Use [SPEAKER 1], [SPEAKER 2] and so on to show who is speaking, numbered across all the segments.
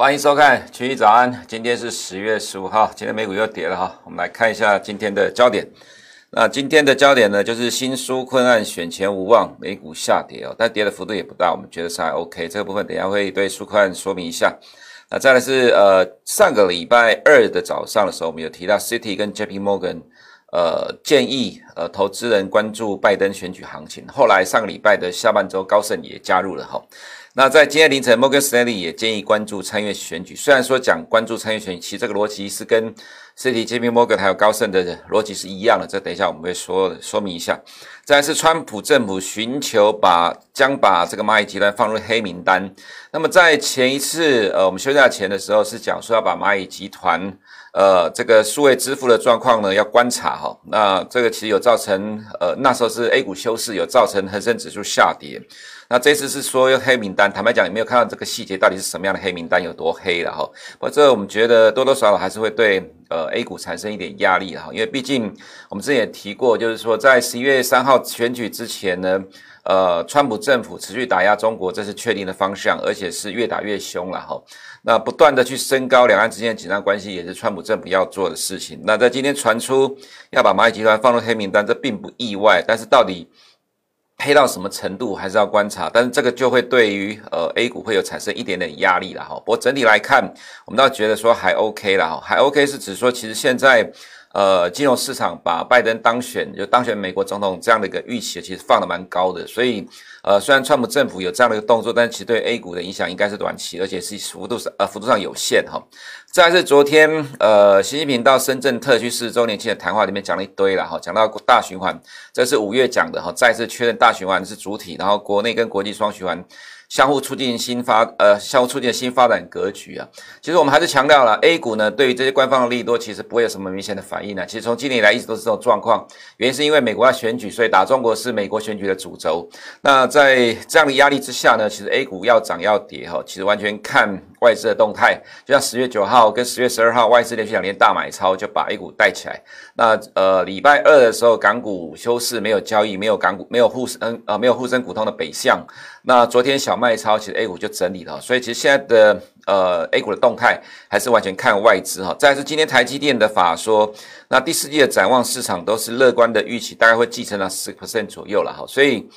[SPEAKER 1] 欢迎收看群益早安，今天是十月十五号，今天美股又跌了哈，我们来看一下今天的焦点。那今天的焦点呢，就是新纾困案选前无望，美股下跌哦，但跌的幅度也不大，我们觉得是还 OK。这个部分等下会对纾困案说明一下。那再来是呃上个礼拜二的早上的时候，我们有提到 City 跟 JP Morgan，呃建议呃投资人关注拜登选举行情。后来上个礼拜的下半周，高盛也加入了哈。那在今天凌晨，Morgan Stanley 也建议关注参议院选举。虽然说讲关注参议院选举，其实这个逻辑是跟 Citi、JP Morgan 还有高盛的逻辑是一样的。这等一下我们会说说明一下。再来是川普政府寻求把将把这个蚂蚁集团放入黑名单。那么在前一次呃我们休假前的时候是讲说要把蚂蚁集团呃这个数位支付的状况呢要观察哈。那这个其实有造成呃那时候是 A 股休市，有造成恒生指数下跌。那这次是说用黑名单，坦白讲也没有看到这个细节到底是什么样的黑名单，有多黑了哈。不过这我们觉得多多少少还是会对呃 A 股产生一点压力哈，因为毕竟我们之前也提过，就是说在十一月三号选举之前呢，呃，川普政府持续打压中国，这是确定的方向，而且是越打越凶了哈。那不断的去升高两岸之间的紧张关系，也是川普政府要做的事情。那在今天传出要把蚂蚁集团放入黑名单，这并不意外，但是到底，黑到什么程度还是要观察，但是这个就会对于呃 A 股会有产生一点点压力了哈。不过整体来看，我们倒觉得说还 OK 了哈，还 OK 是指说其实现在呃金融市场把拜登当选就当选美国总统这样的一个预期其实放得蛮高的，所以呃虽然川普政府有这样的一个动作，但其实对 A 股的影响应该是短期，而且是幅度上呃幅度上有限哈。再来是昨天，呃，习近平到深圳特区四十周年庆的谈话里面讲了一堆了哈，讲到大循环，这是五月讲的哈，再次确认大循环是主体，然后国内跟国际双循环。相互促进新发，呃，相互促进的新发展格局啊。其实我们还是强调了，A 股呢，对于这些官方的利多，其实不会有什么明显的反应呢。其实从今年以来一直都是这种状况，原因是因为美国要选举，所以打中国是美国选举的主轴。那在这样的压力之下呢，其实 A 股要涨要跌哈，其实完全看外资的动态。就像十月九号跟十月十二号，外资连续两天大买超，就把 A 股带起来。那呃，礼拜二的时候，港股休市，没有交易，没有港股，没有沪深，呃，没有沪深股通的北向。那昨天小卖超，其实 A 股就整理了，所以其实现在的呃 A 股的动态还是完全看外资哈。再是今天台积电的法说，那第四季的展望市场都是乐观的预期，大概会继承了十 percent 左右了哈，所以。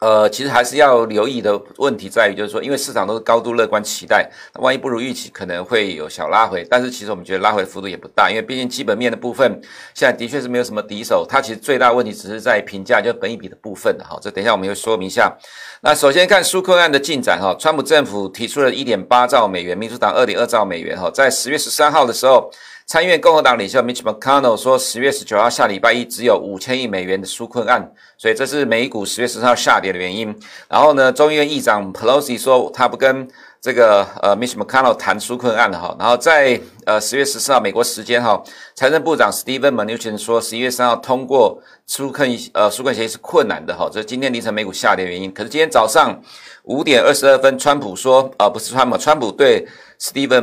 [SPEAKER 1] 呃，其实还是要留意的问题在于，就是说，因为市场都是高度乐观期待，那万一不如预期，可能会有小拉回。但是其实我们觉得拉回幅度也不大，因为毕竟基本面的部分现在的确是没有什么敌手。它其实最大问题只是在评价，就是本一比的部分的哈。这等一下我们会说明一下。那首先看苏克案的进展哈，川普政府提出了一点八兆美元，民主党二点二兆美元哈，在十月十三号的时候。参议院共和党领袖 Mitch McConnell 说，十月十九号下礼拜一只有五千亿美元的纾困案，所以这是美股十月十三号下跌的原因。然后呢，众议院议长 Pelosi 说他不跟这个呃 Mitch McConnell 谈纾困案了哈。然后在呃十月十四号美国时间哈，财政部长 Steven Mnuchin 说十一月三号通过纾困呃纾困协议是困难的哈，这是今天凌晨美股下跌的原因。可是今天早上五点二十二分，川普说、呃、不是川普，川普对。Steven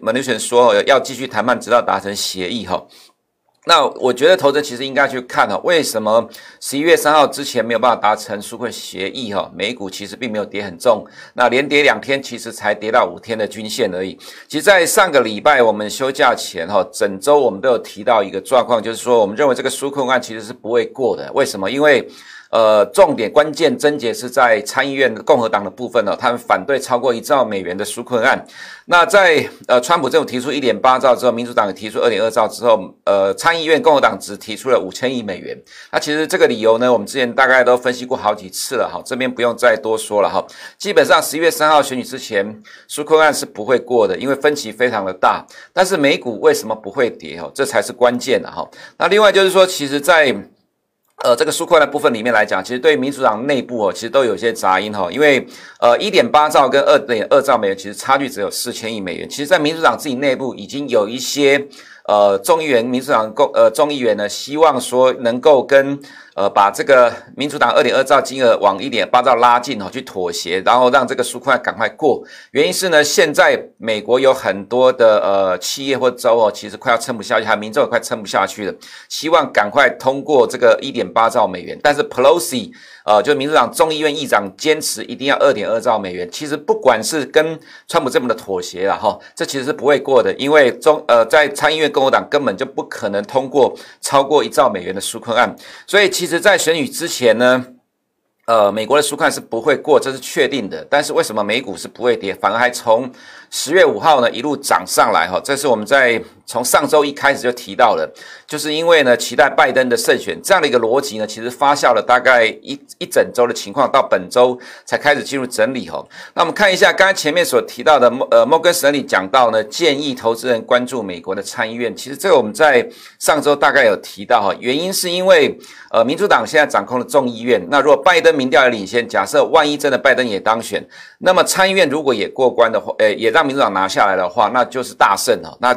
[SPEAKER 1] Mnuchin 说要继续谈判，直到达成协议哈。那我觉得投资者其实应该去看哈，为什么十一月三号之前没有办法达成纾困协议哈？美股其实并没有跌很重，那连跌两天，其实才跌到五天的均线而已。其实，在上个礼拜我们休假前哈，整周我们都有提到一个状况，就是说我们认为这个纾困案其实是不会过的。为什么？因为呃，重点关键症结是在参议院共和党的部分呢，他们反对超过一兆美元的纾困案。那在呃，川普政府提出一点八兆之后，民主党也提出二点二兆之后，呃，参议院共和党只提出了五千亿美元。那其实这个理由呢，我们之前大概都分析过好几次了哈，这边不用再多说了哈。基本上十一月三号选举之前，纾困案是不会过的，因为分歧非常的大。但是美股为什么不会跌哈？这才是关键的哈。那另外就是说，其实，在呃，这个纾困的部分里面来讲，其实对民主党内部哦，其实都有些杂音哈。因为呃，一点八兆跟二点二兆美元，其实差距只有四千亿美元。其实，在民主党自己内部已经有一些呃众议员民主党共呃众议员呢，希望说能够跟呃把这个民主党二点二兆金额往一点八兆拉近哦，去妥协，然后让这个纾困赶快过。原因是呢，现在美国有很多的呃企业或州哦，其实快要撑不下去，还民众也快撑不下去了，希望赶快通过这个一点八兆美元，但是 Pelosi。呃，就民主党众议院议长坚持一定要二点二兆美元。其实不管是跟川普这么的妥协了哈，这其实是不会过的，因为中呃在参议院共和党根本就不可能通过超过一兆美元的纾困案。所以其其实，在选举之前呢，呃，美国的书看是不会过，这是确定的。但是为什么美股是不会跌，反而还从十月五号呢一路涨上来哈？这是我们在。从上周一开始就提到了，就是因为呢，期待拜登的胜选这样的一个逻辑呢，其实发酵了大概一一整周的情况，到本周才开始进入整理哈。那我们看一下刚才前面所提到的，呃，摩根士丹利讲到呢，建议投资人关注美国的参议院。其实这个我们在上周大概有提到哈，原因是因为呃，民主党现在掌控了众议院，那如果拜登民调也领先，假设万一真的拜登也当选，那么参议院如果也过关的话，呃，也让民主党拿下来的话，那就是大胜哈。那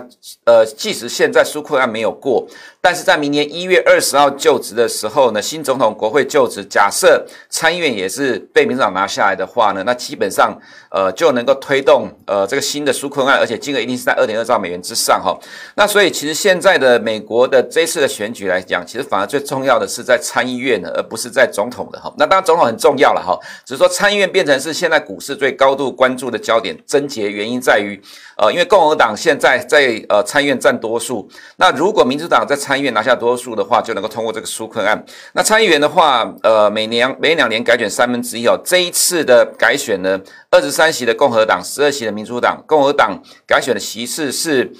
[SPEAKER 1] 呃。即使现在纾困案没有过。但是在明年一月二十号就职的时候呢，新总统国会就职，假设参议院也是被民主党拿下来的话呢，那基本上呃就能够推动呃这个新的纾困案，而且金额一定是在二点二兆美元之上哈。那所以其实现在的美国的这次的选举来讲，其实反而最重要的是在参议院呢，而不是在总统的哈。那当然总统很重要了哈，只是说参议院变成是现在股市最高度关注的焦点。症结原因因在于呃，因为共和党现在在呃参议院占多数，那如果民主党在参议院拿下多数的话，就能够通过这个纾困案。那参议员的话，呃，每年每两年改选三分之一哦。这一次的改选呢，二十三席的共和党，十二席的民主党。共和党改选的席次是。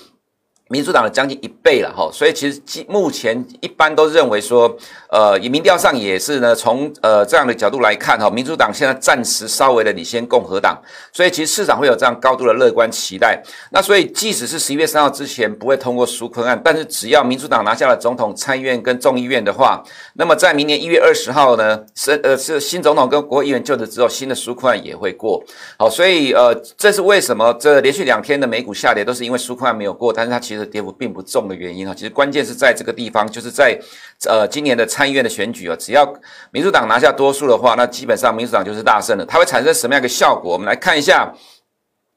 [SPEAKER 1] 民主党的将近一倍了哈，所以其实目前一般都认为说，呃，以民调上也是呢，从呃这样的角度来看哈，民主党现在暂时稍微的领先共和党，所以其实市场会有这样高度的乐观期待。那所以即使是十一月三号之前不会通过纾困案，但是只要民主党拿下了总统、参议院跟众议院的话，那么在明年一月二十号呢，是呃是新总统跟国会议员就职之后，新的纾困案也会过。好，所以呃这是为什么这连续两天的美股下跌都是因为纾困案没有过，但是它其实。跌幅并不重的原因啊，其实关键是在这个地方，就是在呃今年的参议院的选举啊，只要民主党拿下多数的话，那基本上民主党就是大胜了。它会产生什么样一个效果？我们来看一下。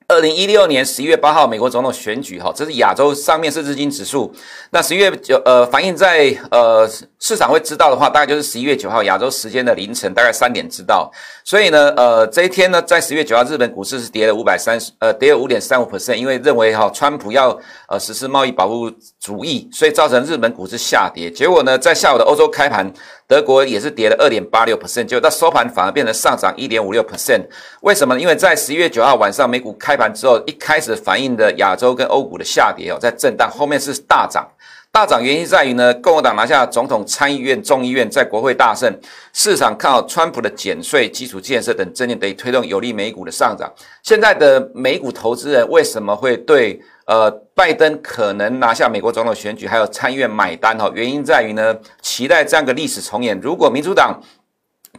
[SPEAKER 1] 二零一六年十一月八号，美国总统选举，哈，这是亚洲上面是日经指数。那十一月九，呃，反映在呃市场会知道的话，大概就是十一月九号亚洲时间的凌晨，大概三点知道。所以呢，呃，这一天呢，在十月九号，日本股市是跌了五百三十，呃，跌了五点三五 percent，因为认为哈，川普要呃实施贸易保护主义，所以造成日本股市下跌。结果呢，在下午的欧洲开盘。德国也是跌了二点八六 percent，就到收盘反而变成上涨一点五六 percent。为什么呢？因为在十一月九号晚上美股开开盘之后，一开始反映的亚洲跟欧股的下跌哦，在震荡，后面是大涨。大涨原因在于呢，共和党拿下总统、参议院、众议院，在国会大胜，市场看好川普的减税、基础建设等政见得以推动有利美股的上涨。现在的美股投资人为什么会对？呃，拜登可能拿下美国总统选举，还有参议院买单哈，原因在于呢，期待这样的历史重演。如果民主党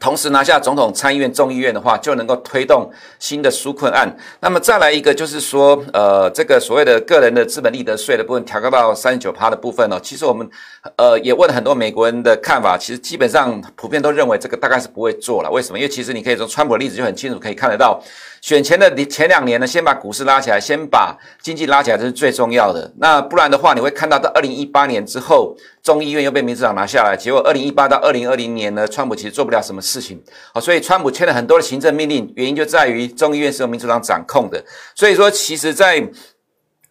[SPEAKER 1] 同时拿下总统、参议院、众议院的话，就能够推动新的纾困案。那么再来一个，就是说，呃，这个所谓的个人的资本利得税的部分调高到三十九趴的部分呢，其实我们呃也问了很多美国人的看法，其实基本上普遍都认为这个大概是不会做了。为什么？因为其实你可以从川普的例子就很清楚可以看得到。选前的前两年呢，先把股市拉起来，先把经济拉起来，这是最重要的。那不然的话，你会看到到二零一八年之后，众议院又被民主党拿下来，结果二零一八到二零二零年呢，川普其实做不了什么事情。好，所以川普签了很多的行政命令，原因就在于众议院是由民主党掌控的。所以说，其实，在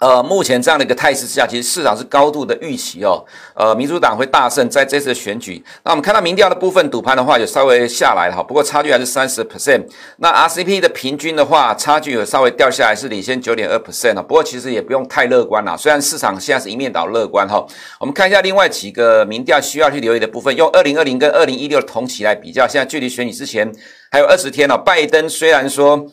[SPEAKER 1] 呃，目前这样的一个态势之下，其实市场是高度的预期哦。呃，民主党会大胜在这次的选举。那我们看到民调的部分，赌盘的话有稍微下来哈，不过差距还是三十 percent。那 RCP 的平均的话，差距有稍微掉下来，是领先九点二 percent。不过其实也不用太乐观啦，虽然市场现在是一面倒乐观哈。我们看一下另外几个民调需要去留意的部分，用二零二零跟二零一六同期来比较，现在距离选举之前还有二十天了。拜登虽然说。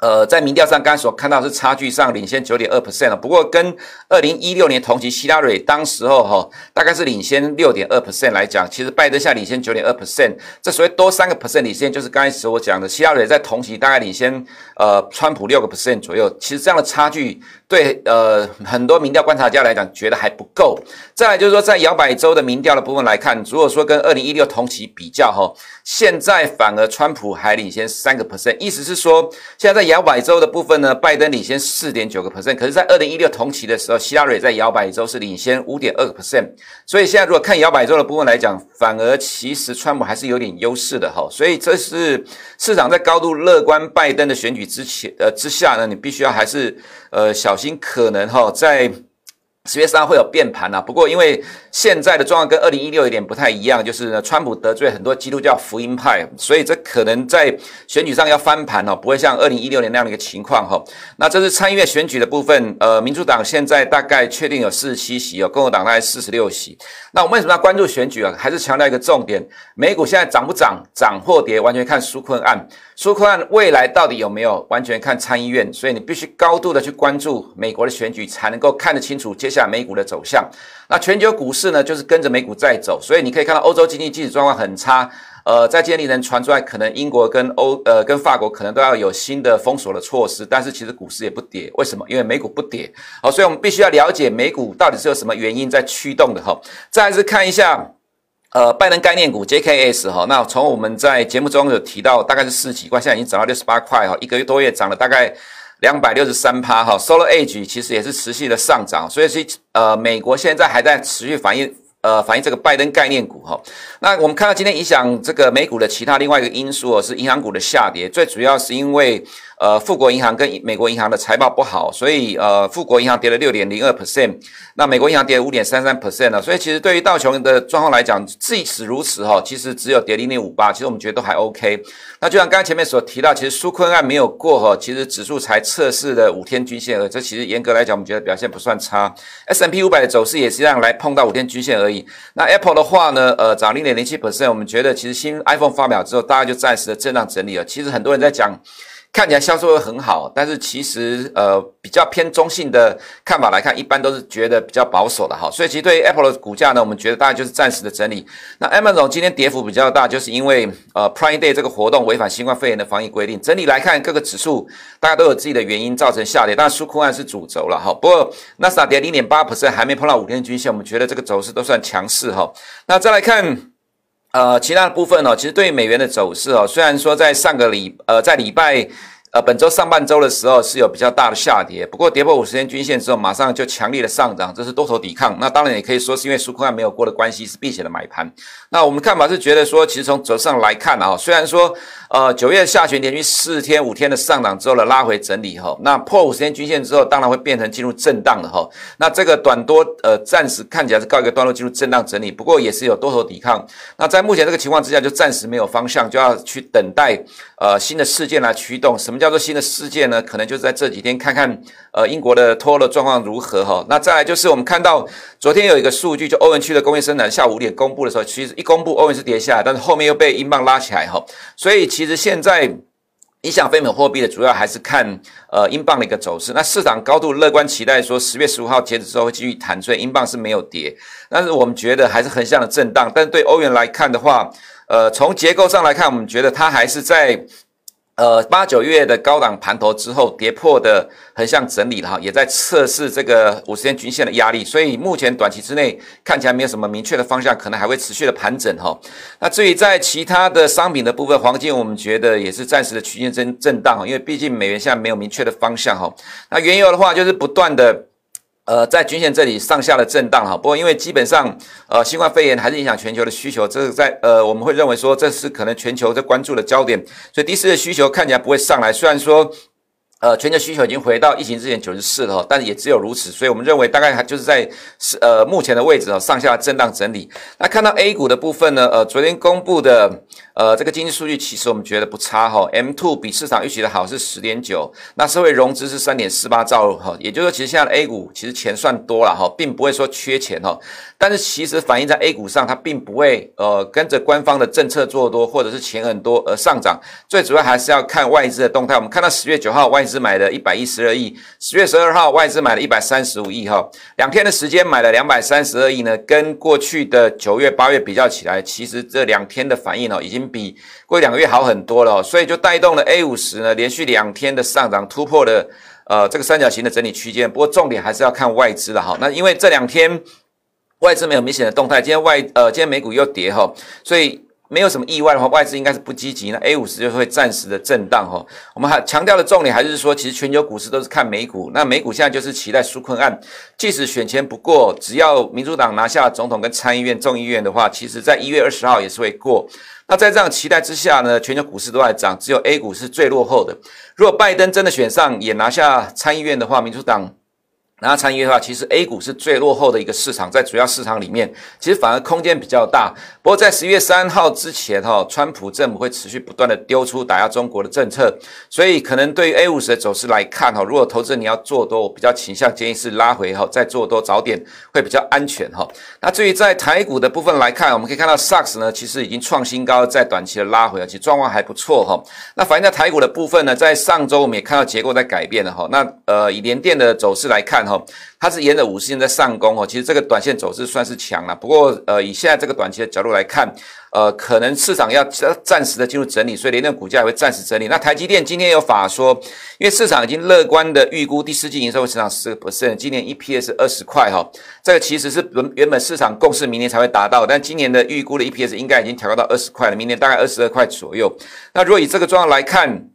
[SPEAKER 1] 呃，在民调上刚才所看到是差距上领先九点二 percent，不过跟二零一六年同期希拉蕊当时候哈、大概是领先六点二 percent 来讲，其实拜登下领先九点二 percent，这所谓多三个 percent 领先，就是刚才所讲的希拉蕊在同期大概领先呃川普六个 percent 左右，其实这样的差距对呃很多民调观察家来讲觉得还不够。再来就是说在摇摆州的民调的部分来看，如果说跟二零一六同期比较哈、现在反而川普还领先三个 percent，意思是说现在在摇摆州的部分呢，拜登领先四点九个 percent，可是，在二零一六同期的时候，希拉蕊在摇摆州是领先五点二个 percent，所以现在如果看摇摆州的部分来讲，反而其实川普还是有点优势的哈，所以这是市场在高度乐观拜登的选举之前呃之下呢，你必须要还是呃小心可能哈在。十月三号会有变盘啊，不过因为现在的状况跟二零一六有点不太一样，就是呢，川普得罪很多基督教福音派，所以这可能在选举上要翻盘哦，不会像二零一六年那样的一个情况哈。那这是参议院选举的部分，呃，民主党现在大概确定有四十七席哦，共和党大概四十六席。那我们为什么要关注选举啊？还是强调一个重点，美股现在涨不涨，涨或跌，完全看纾困案。纾困案未来到底有没有，完全看参议院，所以你必须高度的去关注美国的选举，才能够看得清楚接下来。美股的走向，那全球股市呢，就是跟着美股在走，所以你可以看到欧洲经济基础状况很差，呃，在今天凌晨传出来，可能英国跟欧呃跟法国可能都要有新的封锁的措施，但是其实股市也不跌，为什么？因为美股不跌，好，所以我们必须要了解美股到底是有什么原因在驱动的哈。再来是看一下，呃，拜登概念股 JKS 哈，那从我们在节目中有提到，大概是四几块，现在已经涨到六十八块哈，一个月多月涨了大概。两百六十三趴哈，SolarEdge 其实也是持续的上涨，所以是呃，美国现在还在持续反应呃反映这个拜登概念股哈。那我们看到今天影响这个美股的其他另外一个因素哦，是银行股的下跌，最主要是因为。呃，富国银行跟美国银行的财报不好，所以呃，富国银行跌了六点零二 percent，那美国银行跌了五点三三 percent 呢。所以其实对于道琼的状况来讲，即使如此哈，其实只有跌零点五八，其实我们觉得都还 OK。那就像刚才前面所提到，其实苏坤案没有过哈，其实指数才测试了五天均线，而这其实严格来讲，我们觉得表现不算差。S M P 五百的走势也是这样来碰到五天均线而已。那 Apple 的话呢，呃，涨零点零七 percent，我们觉得其实新 iPhone 发表之后，大家就暂时的震荡整理了。其实很多人在讲。看起来销售会很好，但是其实呃比较偏中性的看法来看，一般都是觉得比较保守的哈。所以其实对于 Apple 的股价呢，我们觉得大概就是暂时的整理。那 Amazon 今天跌幅比较大，就是因为呃 Prime Day 这个活动违反新冠肺炎的防疫规定。整体来看，各个指数大家都有自己的原因造成下跌，但是纾困案是主轴了哈。不过纳斯达跌零点八 percent，还没碰到五天均线，我们觉得这个走势都算强势哈。那再来看。呃，其他的部分呢、哦，其实对美元的走势哦，虽然说在上个礼呃，在礼拜呃本周上半周的时候是有比较大的下跌，不过跌破五十天均线之后，马上就强力的上涨，这是多头抵抗。那当然也可以说是因为纾困案没有过的关系，是避险的买盘。那我们看法是觉得说，其实从轴上来看啊，虽然说。呃，九月下旬连续四天、五天的上涨之后呢拉回整理哈，那破五十天均线之后，当然会变成进入震荡了哈。那这个短多呃，暂时看起来是告一个段落，进入震荡整理，不过也是有多头抵抗。那在目前这个情况之下，就暂时没有方向，就要去等待呃新的事件来驱动。什么叫做新的事件呢？可能就是在这几天看看呃英国的脱欧状况如何哈。那再来就是我们看到昨天有一个数据，就欧元区的工业生产下午五点公布的时候，其实一公布欧元是跌下来，但是后面又被英镑拉起来哈，所以。其实现在影响非美货币的主要还是看呃英镑的一个走势。那市场高度乐观期待说十月十五号截止之后会继续弹，所以英镑是没有跌。但是我们觉得还是横向的震荡。但是对欧元来看的话，呃，从结构上来看，我们觉得它还是在。呃，八九月的高档盘头之后跌破的横向整理了哈，也在测试这个五十天均线的压力，所以目前短期之内看起来没有什么明确的方向，可能还会持续的盘整哈。那至于在其他的商品的部分，黄金我们觉得也是暂时的区间震震荡哈，因为毕竟美元现在没有明确的方向哈。那原油的话就是不断的。呃，在均线这里上下的震荡哈，不过因为基本上，呃，新冠肺炎还是影响全球的需求，这是在呃，我们会认为说这是可能全球在关注的焦点，所以第四的需求看起来不会上来。虽然说，呃，全球需求已经回到疫情之前九十四了，但也只有如此，所以我们认为大概还就是在是呃目前的位置啊，上下震荡整理。那看到 A 股的部分呢，呃，昨天公布的呃这个经济数据，其实我们觉得不差哈，M2 比市场预期的好是十点九，那社会融资是三点四八兆哈，也就是说，其实现在的 A 股其实钱算多了哈，并不会说缺钱哈，但是其实反映在 A 股上，它并不会呃跟着官方的政策做多，或者是钱很多而上涨，最主要还是要看外资的动态。我们看到十月九号外资买了一百一十二亿，十月十二号外资买了一百三十五亿哈，两天的时间买了两百三十二亿呢，跟过去的九月八月比较起来，其实这两天的反应哦，已经比过两个月好很多了，所以就带动了 A 五十呢连续两天的上涨，突破了呃这个三角形的整理区间。不过重点还是要看外资的哈，那因为这两天外资没有明显的动态，今天外呃今天美股又跌哈，所以。没有什么意外的话，外资应该是不积极，那 A 五十就会暂时的震荡哈。我们还强调的重点还是说，其实全球股市都是看美股，那美股现在就是期待纾困案，即使选前不过，只要民主党拿下总统跟参议院众议院的话，其实在一月二十号也是会过。那在这样期待之下呢，全球股市都在涨，只有 A 股是最落后的。如果拜登真的选上也拿下参议院的话，民主党。然后参与的话，其实 A 股是最落后的一个市场，在主要市场里面，其实反而空间比较大。不过在十一月三号之前，哈，川普政府会持续不断的丢出打压中国的政策，所以可能对于 A 五十的走势来看，哈，如果投资人你要做多，我比较倾向建议是拉回，哈，再做多早点会比较安全，哈。那至于在台股的部分来看，我们可以看到 SARS 呢，其实已经创新高，在短期的拉回，而且状况还不错，哈。那反映在台股的部分呢，在上周我们也看到结构在改变了，哈。那呃，以联电的走势来看，哈，它是沿着五十线在上攻哦，其实这个短线走势算是强了。不过，呃，以现在这个短期的角度来看，呃，可能市场要暂时的进入整理，所以联电股价也会暂时整理。那台积电今天有法说，因为市场已经乐观的预估第四季营收会成长十个 percent，今年 EPS 二十块哈，这个其实是原原本市场共识明年才会达到，但今年的预估的 EPS 应该已经调高到二十块了，明年大概二十二块左右。那如果以这个状况来看，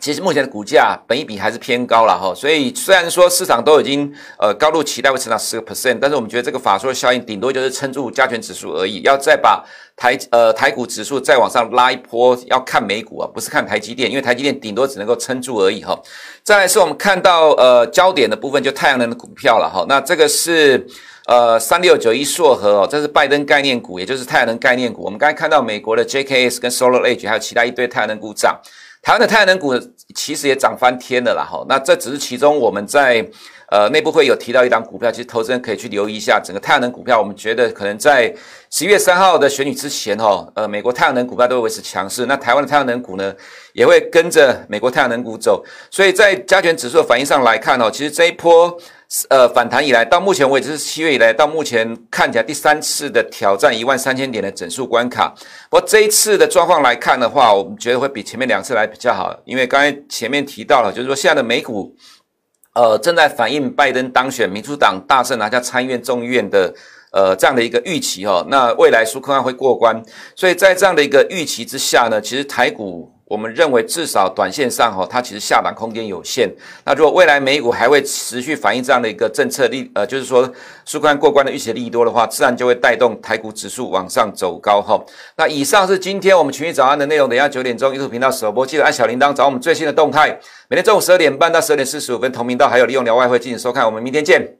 [SPEAKER 1] 其实目前的股价本益比还是偏高了哈，所以虽然说市场都已经呃高度期待会成长十个 percent，但是我们觉得这个法说效应顶多就是撑住加权指数而已，要再把台呃台股指数再往上拉一波，要看美股啊，不是看台积电，因为台积电顶多只能够撑住而已哈。再来是我们看到呃焦点的部分，就太阳能的股票了哈，那这个是呃三六九一硕禾哦，这是拜登概念股，也就是太阳能概念股。我们刚才看到美国的 JKS 跟 SolarEdge 还有其他一堆太阳能股涨。台湾的太阳能股其实也涨翻天了啦，哈，那这只是其中我们在呃内部会有提到一档股票，其实投资人可以去留意一下整个太阳能股票。我们觉得可能在十一月三号的选举之前，哈，呃，美国太阳能股票都会维持强势，那台湾的太阳能股呢也会跟着美国太阳能股走。所以在加权指数的反应上来看，哦，其实这一波。呃，反弹以来到目前为止是七月以来到目前看起来第三次的挑战一万三千点的整数关卡。不过这一次的状况来看的话，我们觉得会比前面两次来比较好，因为刚才前面提到了，就是说现在的美股，呃，正在反映拜登当选，民主党大胜拿下参议院、众议院的呃这样的一个预期哈。那未来纾困案会过关，所以在这样的一个预期之下呢，其实台股。我们认为至少短线上哈，它其实下档空间有限。那如果未来美股还会持续反映这样的一个政策利，呃，就是说纾困过关的预期利多的话，自然就会带动台股指数往上走高哈。那以上是今天我们群益早安的内容。等下九点钟 YouTube 频道首播，记得按小铃铛找我们最新的动态。每天中午十二点半到十二点四十五分同频道还有利用聊外汇进行收看。我们明天见。